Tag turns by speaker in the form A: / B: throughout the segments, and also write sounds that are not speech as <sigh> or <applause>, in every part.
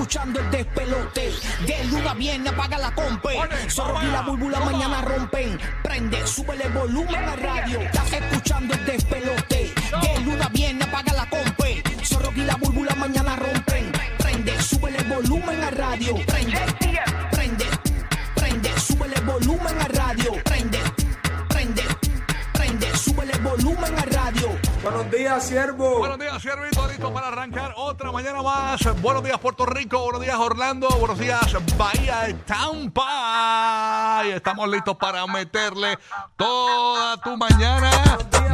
A: escuchando el despelote. De luna viene, apaga la compe. Zorro y la búlbula mañana rompen. Prende, súbele volumen a radio. Estás escuchando el despelote. De luna viene, apaga la compe. Zorro y la búlbula mañana rompen. Prende, súbele volumen a radio. Prende, prende, prende, súbele volumen a radio. Prende,
B: Buenos días, siervo.
C: Buenos días, Siervito, listo para arrancar otra mañana más. Buenos días, Puerto Rico. Buenos días, Orlando. Buenos días, Bahía de Tampa. Y estamos listos para meterle toda tu mañana.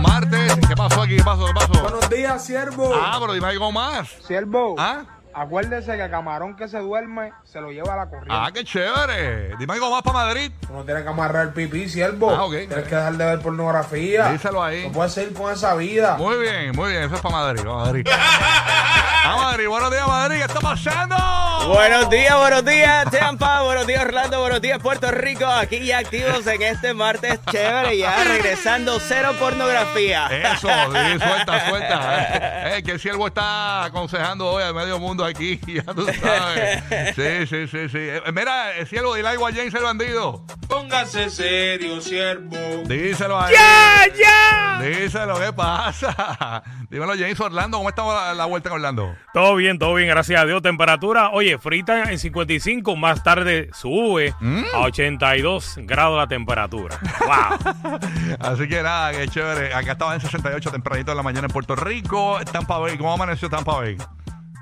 C: Martes. ¿Qué pasó aquí? ¿Qué pasó? ¿Qué pasó?
B: Buenos días, siervo.
C: Ah, pero dime algo más.
B: Siervo,
C: Ah,
B: acuérdese que camarón que se duerme se lo lleva a la corriente.
C: ah, qué chévere. Dime algo más para Madrid.
B: Tú no tienes que amarrar el pipí, siervo.
C: Ah, ok.
B: Tienes que dejar de ver pornografía.
C: Díselo ahí.
B: No puedes seguir con esa vida.
C: Muy bien, muy bien. Eso es para Madrid. para Madrid. <laughs> A Madrid. Buenos días, Madrid. ¿Qué está pasando?
D: Buenos días, buenos días, Tampa, buenos días, Orlando, buenos días, Puerto Rico. Aquí ya activos en este martes chévere, ya regresando cero pornografía.
C: Eso, sí, suelta, suelta. Eh, que el siervo está aconsejando hoy al medio mundo aquí, <laughs> ya tú sabes. Sí, sí, sí, sí. Eh, mira, el siervo, dile algo a James el bandido.
E: Póngase serio, siervo.
C: Díselo a
D: ¡Ya, ya!
C: Díselo, ¿qué pasa? Dímelo, James Orlando, ¿cómo está la, la vuelta en Orlando?
F: Todo bien, todo bien, gracias a Dios. Temperatura, oye, frita en 55, más tarde sube a 82 grados la temperatura. <laughs> ¡Wow!
C: Así que nada, qué chévere. Acá estaba en 68 tempranito de la mañana en Puerto Rico. Tampa Bay, ¿cómo amaneció Tampa Bay?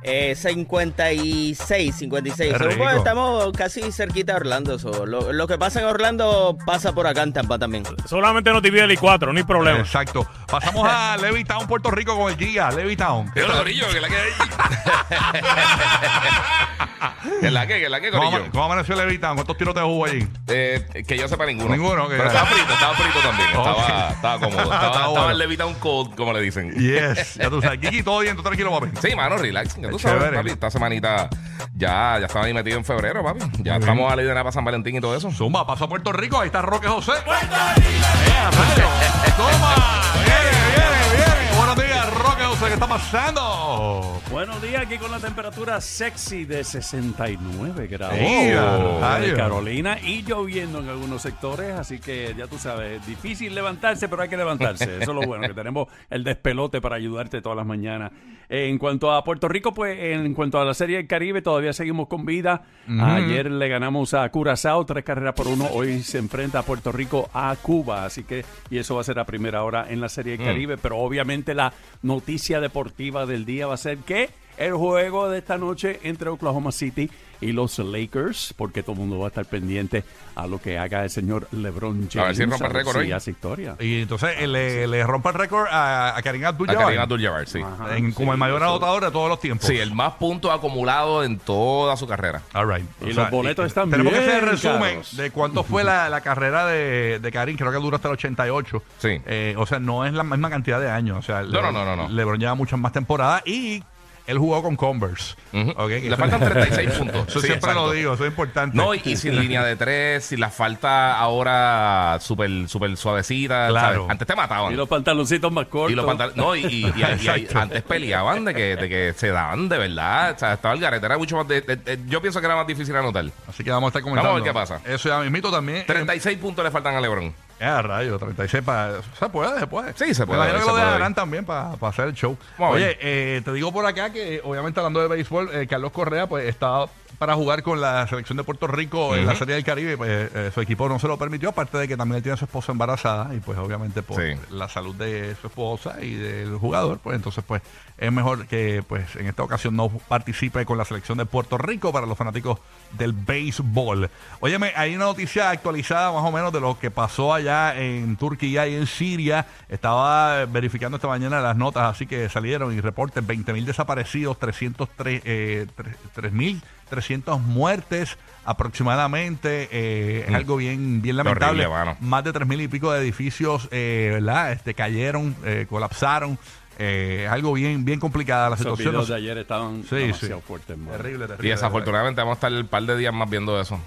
D: Eh, 56, 56.
C: Qué
D: So,
C: rico.
D: pues, estamos casi cerquita de Orlando. so, lo, lo que pasa en Orlando pasa por acá en Tampa también.
F: Solamente nos divide el I4, no hay problema.
C: Exacto. Pasamos a Levittown, Puerto Rico con el guía. Levittown.
E: Yo lo brillo, que la que hay. <laughs> que la que, que la que,
C: ¿Cómo,
E: corillo.
C: ama- cómo amaneció Levittown? ¿Cuántos tiros te hubo allí?
E: Eh, que yo sepa ninguno.
C: Ninguno, que-
E: Pero estaba frito, estaba frito también. Estaba, estaba cómodo. <laughs> Estaba, estaba
C: bueno.
E: en Levita un cold, como le dicen.
C: Yes, <laughs> ya tú sabes. Kiki, todo bien, tú tranquilo, papi.
E: Sí, mano, relax. Ya tú sabes,
C: chévere.
E: papi. Esta semanita ya, ya estaba ahí metido en febrero, papi. Ya estamos a la idea para San Valentín y todo eso.
C: Zumba, pasó a Puerto Rico, ahí está Roque José. ¡Eh, rayo! Pasando?
G: Buenos días, aquí con la temperatura sexy de 69 grados.
C: Mira,
G: de Carolina y lloviendo en algunos sectores, así que ya tú sabes, difícil levantarse, pero hay que levantarse. Eso es lo bueno, que tenemos el despelote para ayudarte todas las mañanas. En cuanto a Puerto Rico, pues en cuanto a la Serie del Caribe, todavía seguimos con vida. Ayer le ganamos a Curazao, tres carreras por uno. Hoy se enfrenta a Puerto Rico a Cuba, así que, y eso va a ser a primera hora en la Serie del Caribe, pero obviamente la noticia deportiva del día va a ser que el juego de esta noche entre Oklahoma City y los Lakers, porque todo el mundo va a estar pendiente a lo que haga el señor LeBron James.
E: A ver si rompe el récord
G: si
E: hoy.
G: hace historia.
C: Y entonces eh, le, le rompe el récord a, a Karim
E: A
C: Abdul-Jabbar.
E: Karina Abdul-Jabbar, sí.
G: Ajá.
C: en- como el
G: Sí,
C: mayor
G: eso.
C: anotador de todos los tiempos.
E: Sí, el más puntos acumulado en toda su carrera.
C: All right.
G: Y los boletos están
C: Tenemos que
G: bien
C: hacer el resumen
G: caros.
C: de cuánto fue la, la carrera de, de Karim. Creo que duró hasta el 88.
E: Sí.
C: Eh, o sea, no es la misma cantidad de años. O sea,
E: No, no, no, no, no.
C: LeBron lleva muchas más temporadas y él jugó con Converse.
E: Ujú.
C: Ok, que
E: Le faltan <laughs> 36 puntos.
C: Eso
E: Sí,
C: siempre
E: exacto.
C: lo digo, eso es importante.
E: No, y, y sin <laughs> línea de tres, sin la falta ahora súper súper suavecita.
C: Claro.
E: ¿sabes? Antes te mataban.
G: Y los pantaloncitos más cortos.
E: Y los pantalones. No, y, y- y- y- y- <laughs>
C: Exacto.
E: antes peleaban de que, de que se daban de verdad. O sea, estaba el garete. Era mucho más. de- de- de- yo pienso que era más difícil anotar.
C: Así que vamos a estar comentando.
E: Vamos a ver qué pasa.
C: Eso ya mismito también.
E: 36 puntos le faltan a LeBron.
C: Eh, a rayo, 36 para... Se puede, se puede.
E: Sí, se puede,
C: Me imagino que lo dejarán también para hacer el show. Oye, eh, te digo por acá que, obviamente, hablando de béisbol, eh, Carlos Correa, pues, está para jugar con la selección de Puerto Rico en la Serie del Caribe, pues eh, su equipo no se lo permitió, aparte de que también él tiene a su esposa embarazada y pues obviamente por la salud de su esposa y del jugador, pues entonces pues es mejor que pues en esta ocasión no participe con la selección de Puerto Rico para los fanáticos del béisbol. Óyeme, hay una noticia actualizada más o menos de lo que pasó allá en Turquía y en Siria. Estaba verificando esta mañana las notas, así que salieron y reportes 20.000 desaparecidos, 303 eh, 3, 3, 300 muertes aproximadamente. Eh, es mm. algo bien, bien lamentable. Más de 3.000 y pico de edificios eh, ¿verdad? Este, cayeron, eh, colapsaron. Eh, es algo bien, bien complicada la situación. Los
G: de ayer estaban
C: sí,
G: demasiado fuertes.
C: Terrible, terrible.
E: Y desafortunadamente vamos a estar un par de días más viendo eso.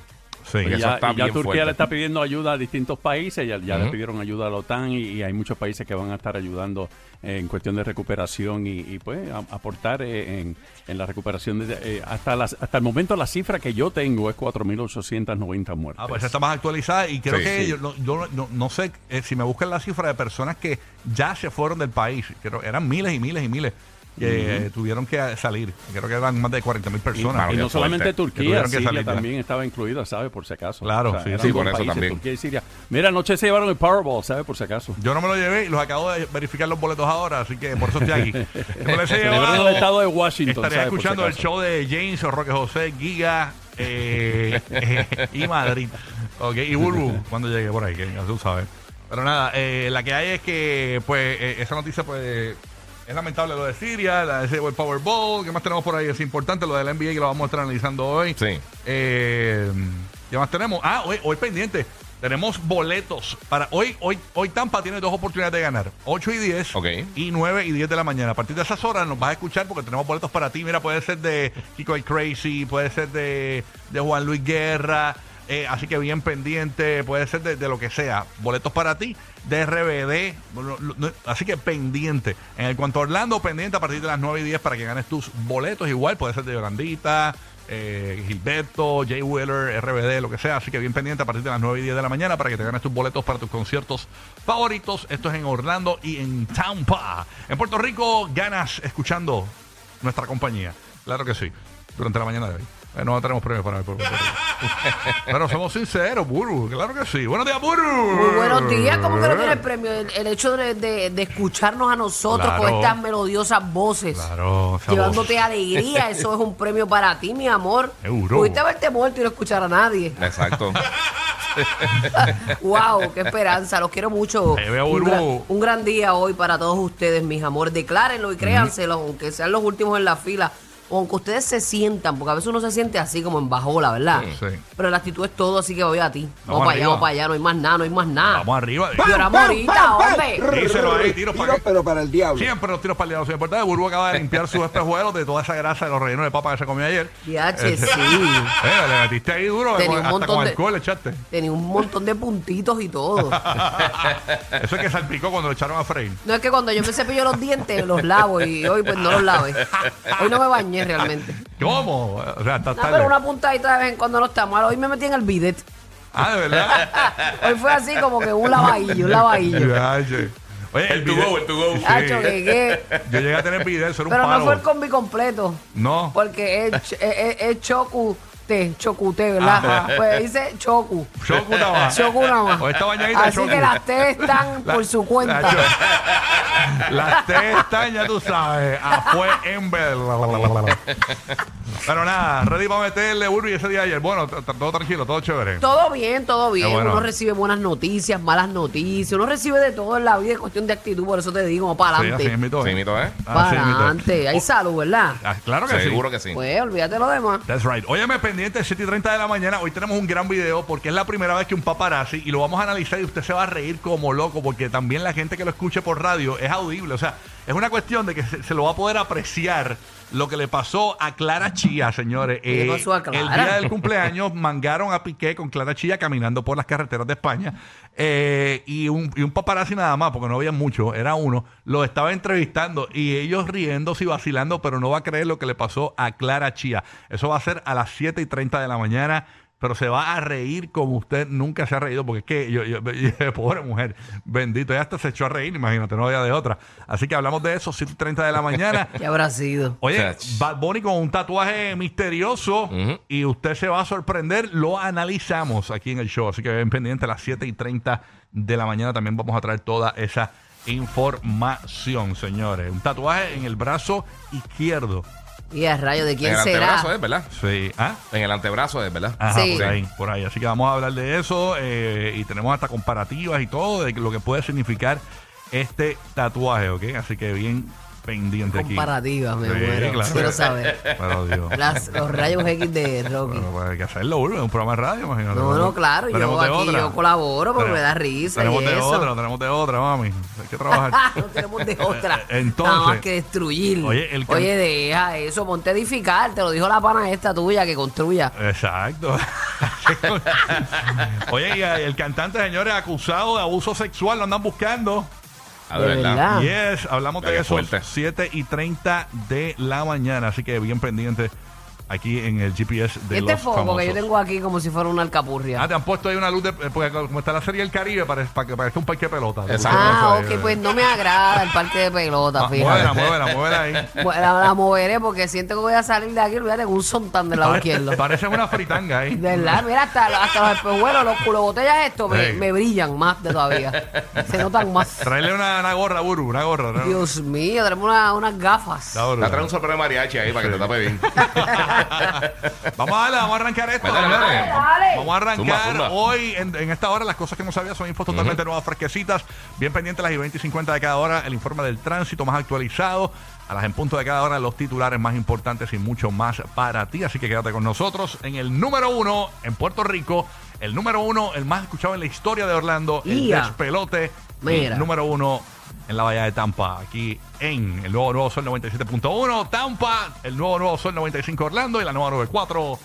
C: Sí.
G: Y ya, y Turquía
E: fuerte.
G: le está pidiendo ayuda a distintos países, ya, ya le pidieron ayuda a la OTAN y, y hay muchos países que van a estar ayudando eh, en cuestión de recuperación y, y, pues a- aportar eh, en, en la recuperación. De, eh, hasta, las, hasta el momento la cifra que yo tengo es 4.890 muertes.
C: Ah, pues está más actualizada y creo
E: Sí,
C: que
E: sí.
C: yo, no, yo no, no sé si me buscan la cifra de personas que ya se fueron del país. Creo eran miles y miles y miles que eh, tuvieron que salir. Creo que eran más de 40 mil
G: Y,
C: personas.
G: Y no solamente Turquía,
C: que
G: Siria también estaba incluida, ¿sabe? Por si acaso.
C: Claro, sí, sí,
E: por eso
G: países,
E: también.
G: Turquía y Siria. Mira, anoche se llevaron el Powerball, ¿sabe? Por si acaso.
C: Yo no me lo llevé y los acabo de verificar los boletos ahora, así que por eso estoy aquí. <laughs>
G: El estado de Washington, si
C: escuchando el show de James o Roque José, Giga eh, eh, <laughs> y Madrid. Ok, y Burbu cuando llegue por ahí, que ya tú sabes. Pero nada, eh, la que hay es que, pues, eh, esa noticia, pues, es lamentable lo de Siria, la de ese Powerball. ¿Qué más tenemos por ahí? Es importante lo del NBA que lo vamos a estar analizando hoy.
E: Sí.
C: Eh, ¿Qué más tenemos? Ah, hoy, hoy pendiente. Tenemos boletos para hoy. Hoy, hoy Tampa tiene dos oportunidades de ganar: 8 y 10
E: Ok.
C: y 9 y 10 de la mañana. A partir de esas horas nos vas a escuchar porque tenemos boletos para ti. Mira, puede ser de Kiko el Crazy, puede ser de, de Juan Luis Guerra. Eh, así que bien pendiente, puede ser de, lo que sea. Boletos para ti, de RBD. Así que pendiente. En el cuanto a Orlando, pendiente a partir de las 9 y 10 para que ganes tus boletos. Igual puede ser de Yolandita, eh, Gilberto, Jay Wheeler, RBD, lo que sea. Así que bien pendiente a partir de las 9 y 10 de la mañana para que te ganes tus boletos para tus conciertos favoritos. Esto es en Orlando y en Tampa. En Puerto Rico ganas escuchando nuestra compañía. Claro que sí. Durante la mañana de hoy. Eh, no tenemos premios para Puerto <laughs> Rico. Pero somos sinceros, Buru. Claro que sí. Buenos días, Buru.
H: Muy buenos días, ¿cómo que no tiene premio? El, el hecho de, de- de escucharnos a nosotros con estas melodiosas voces,
C: Claro,
H: llevándote
C: voz.
H: alegría, eso es un premio para ti, mi amor.
C: Seguro.
H: Pudiste haberte muerto y no escuchar a nadie.
E: Exacto. <laughs>
H: wow, qué esperanza, los quiero mucho. Un,
C: Burbu.
H: gran, un gran día hoy para todos ustedes, mis amores. Declárenlo y créanselo, aunque sean los últimos en la fila. O aunque ustedes se sientan, porque a veces uno se siente así como en bajola, ¿verdad?
C: Sí.
H: Pero la actitud es todo, así que voy a ti.
C: Vamos
H: Vamos, para allá,
C: arriba.
H: vamos para allá, no hay más nada, no hay más nada.
C: Vamos arriba.
H: Lloramos ahorita, hombre.
C: Díselo ahí, tiros para
B: Tiro, pero para el diablo.
C: Siempre los tiros para el diablo. Sin importar, Burbu acaba de limpiar sus espejuelos de toda esa grasa de los rellenos de papa que se comió ayer.
H: Diache,
C: Eh,
H: sí. <laughs>
C: Eh, le metiste ahí duro,
H: Tenía
C: con-
H: un
C: hasta
H: montón
C: con
H: de-
C: alcohol le echaste.
H: Tenía un montón de puntitos y todo. <laughs>
C: Eso es que salpicó cuando lo echaron a freír.
H: No es que cuando yo me cepillo los dientes, los lavo y hoy pues no los lave. <laughs> Hoy no me bañé realmente. <laughs>
C: ¿Cómo? O sea, está
H: No,
C: tarde.
H: pero una puntadita de vez en cuando no está mal. Hoy me metí en el bidet.
C: Ah, de verdad. <laughs>
H: Hoy fue así como que un lavadillo, un lavadillo. <laughs>
C: Ya, che. Oye,
E: El to
C: video-
E: go, el to go.
C: Sí.
H: Hacho, que qué.
C: Yo llegué a tener video, eso era un
H: Pero
C: palo.
H: no fue el combi completo.
C: No.
H: Porque es, es, es, es chocute, chocute, ¿verdad?
C: Ajá.
H: Pues dice chocu.
C: Chocu nada más.
H: Chocu nada más.
C: O esta bañadita
H: Así
C: chocu.
H: que las T están
C: La-
H: por su cuenta.
C: la- Las T están, ya tú sabes. Ah, fue en Pero nada, ready para meterle Burbu y ese día ayer. Bueno, t- t- todo tranquilo, todo chévere.
H: Todo bien, todo bien.
C: Bueno.
H: Uno recibe buenas noticias, malas noticias. Uno recibe de todo en la vida, es cuestión de actitud. Por eso te digo, vamos para
C: Sí, así
H: adelante.
C: mismito,
E: Sí,
C: ¿eh?
E: mito, ¿eh?
C: Así
H: para
C: mismito
H: adelante. Hay salud, ¿verdad?
C: Ah, claro que sí.
E: Seguro que sí.
H: Pues olvídate lo demás.
C: That's right. Óyeme, pendiente, 7 y 30 de la mañana. Hoy tenemos un gran video porque es la primera vez que un paparazzi y lo vamos a analizar y usted se va a reír como loco porque también la gente que lo escuche por radio es audible. O sea, es una cuestión de que se, se lo va a poder apreciar lo que le pasó a Clara Chía, señores.
H: ¿Qué le
C: Eh,
H: pasó a Clara?
C: El día del cumpleaños <laughs> mangaron a Piqué con Clara Chía caminando por las carreteras de España eh, y, un, y un paparazzi nada más, porque no había mucho, era uno, lo estaba entrevistando y ellos riéndose y vacilando, pero no va a creer lo que le pasó a Clara Chía. Eso va a ser a las 7 y 30 de la mañana. Pero se va a reír como usted nunca se ha reído, porque es que yo, yo- <laughs> yo- pobre mujer, bendito, ella hasta se echó a reír, imagínate, no había de otra. Así que hablamos de eso, 7 y 30 de la mañana. <laughs>
H: ¿Qué habrá sido?
C: Oye. Bad Bunny con un tatuaje misterioso y usted se va a sorprender. Lo analizamos aquí en el show. Así que ven pendiente a las 7 y 30 de la mañana. También vamos a traer toda esa información, señores. Un tatuaje en el brazo izquierdo.
H: Y a rayo, ¿de
E: En
H: quién
E: el
H: será?
E: antebrazo es, ¿verdad?
C: Sí. ¿Ah?
E: En el antebrazo es, ¿verdad?
C: Ajá,
H: Sí.
C: por ahí, por ahí. Así que vamos a hablar de eso eh, y tenemos hasta comparativas y todo de lo que puede significar este tatuaje, ¿ok? Así que bien pendiente aquí.
H: Comparativa, me
C: Sí,
H: muero.
C: claro.
H: Quiero saber.
C: Pero Dios.
H: Las- los rayos X de Rocky.
C: Bueno, pues hay que hacerlo, Urbe, un programa de radio, imagínate.
H: No, no, claro, yo
C: Tenemos de
H: aquí
C: otra.
H: yo colaboro porque
C: Tenemos-
H: me da risa
C: Tenemos
H: y
C: de
H: eso.
C: otra, tenemos de otra, mami. Hay que trabajar. <laughs>
H: no tenemos de otra.
C: Eh, entonces-
H: Nada más que destruir.
C: Oye, el can-
H: deja eso, ponte a edificar. Te lo dijo la pana esta tuya que construya.
C: Exacto. <laughs> Oye, y el cantante, señores, acusado de abuso sexual, lo andan buscando.
E: Ah, de
H: De
E: verdad.
H: verdad.
C: Yes, hablamos de eso.
E: fuerte.
C: 7 y 30 de la mañana. Así que bien pendiente aquí en el GPS de
H: este
C: los
H: foco
C: famosos.
H: que yo tengo aquí como si fuera una alcapurria.
C: Ah, te han puesto ahí una luz de. eh, Porque como está la serie del Caribe, parece, para que parezca un parque de pelota.
E: Exacto.
H: Ah,
C: ahí,
H: ok, pues no me agrada el parque de pelota,
C: Ah, Muévela,
H: fíjate.
C: muévela, muévela ahí. <laughs>
H: Bueno, La, la moveré porque siento que voy a salir de aquí, olvídate, con un sontán del lado izquierdo.
C: Parece una fritanga ahí.
H: De verdad, mira, hasta, hasta los espejuelos, los culobotellas estos me, brillan más de todavía. Se notan más.
C: Traerle una, una gorra, Buru, una gorra. ¿no?
H: Dios mío, tenemos una- unas gafas.
E: La trae un sombrero de mariachi ahí para que te tape bien. <laughs>
C: Vamos a darle, vamos a arrancar esto. Señores. Vamos a arrancar
E: Zumba, zumba.
C: hoy en, en esta hora. Las cosas que no sabía son infos totalmente nuevas, fresquecitas. Bien pendientes las y 20 y 50 de cada hora. El informe del tránsito más actualizado. A las en punto de cada hora, los titulares más importantes y mucho más para ti. Así que quédate con nosotros en el número uno en Puerto Rico. El número uno, el más escuchado en la historia de Orlando. El despelote.
H: Mira.
C: El número uno en la Bahía de Tampa, aquí en el nuevo Nuevo Sol 97.1, Tampa, el nuevo Nuevo Sol 95 Orlando y la nueva 94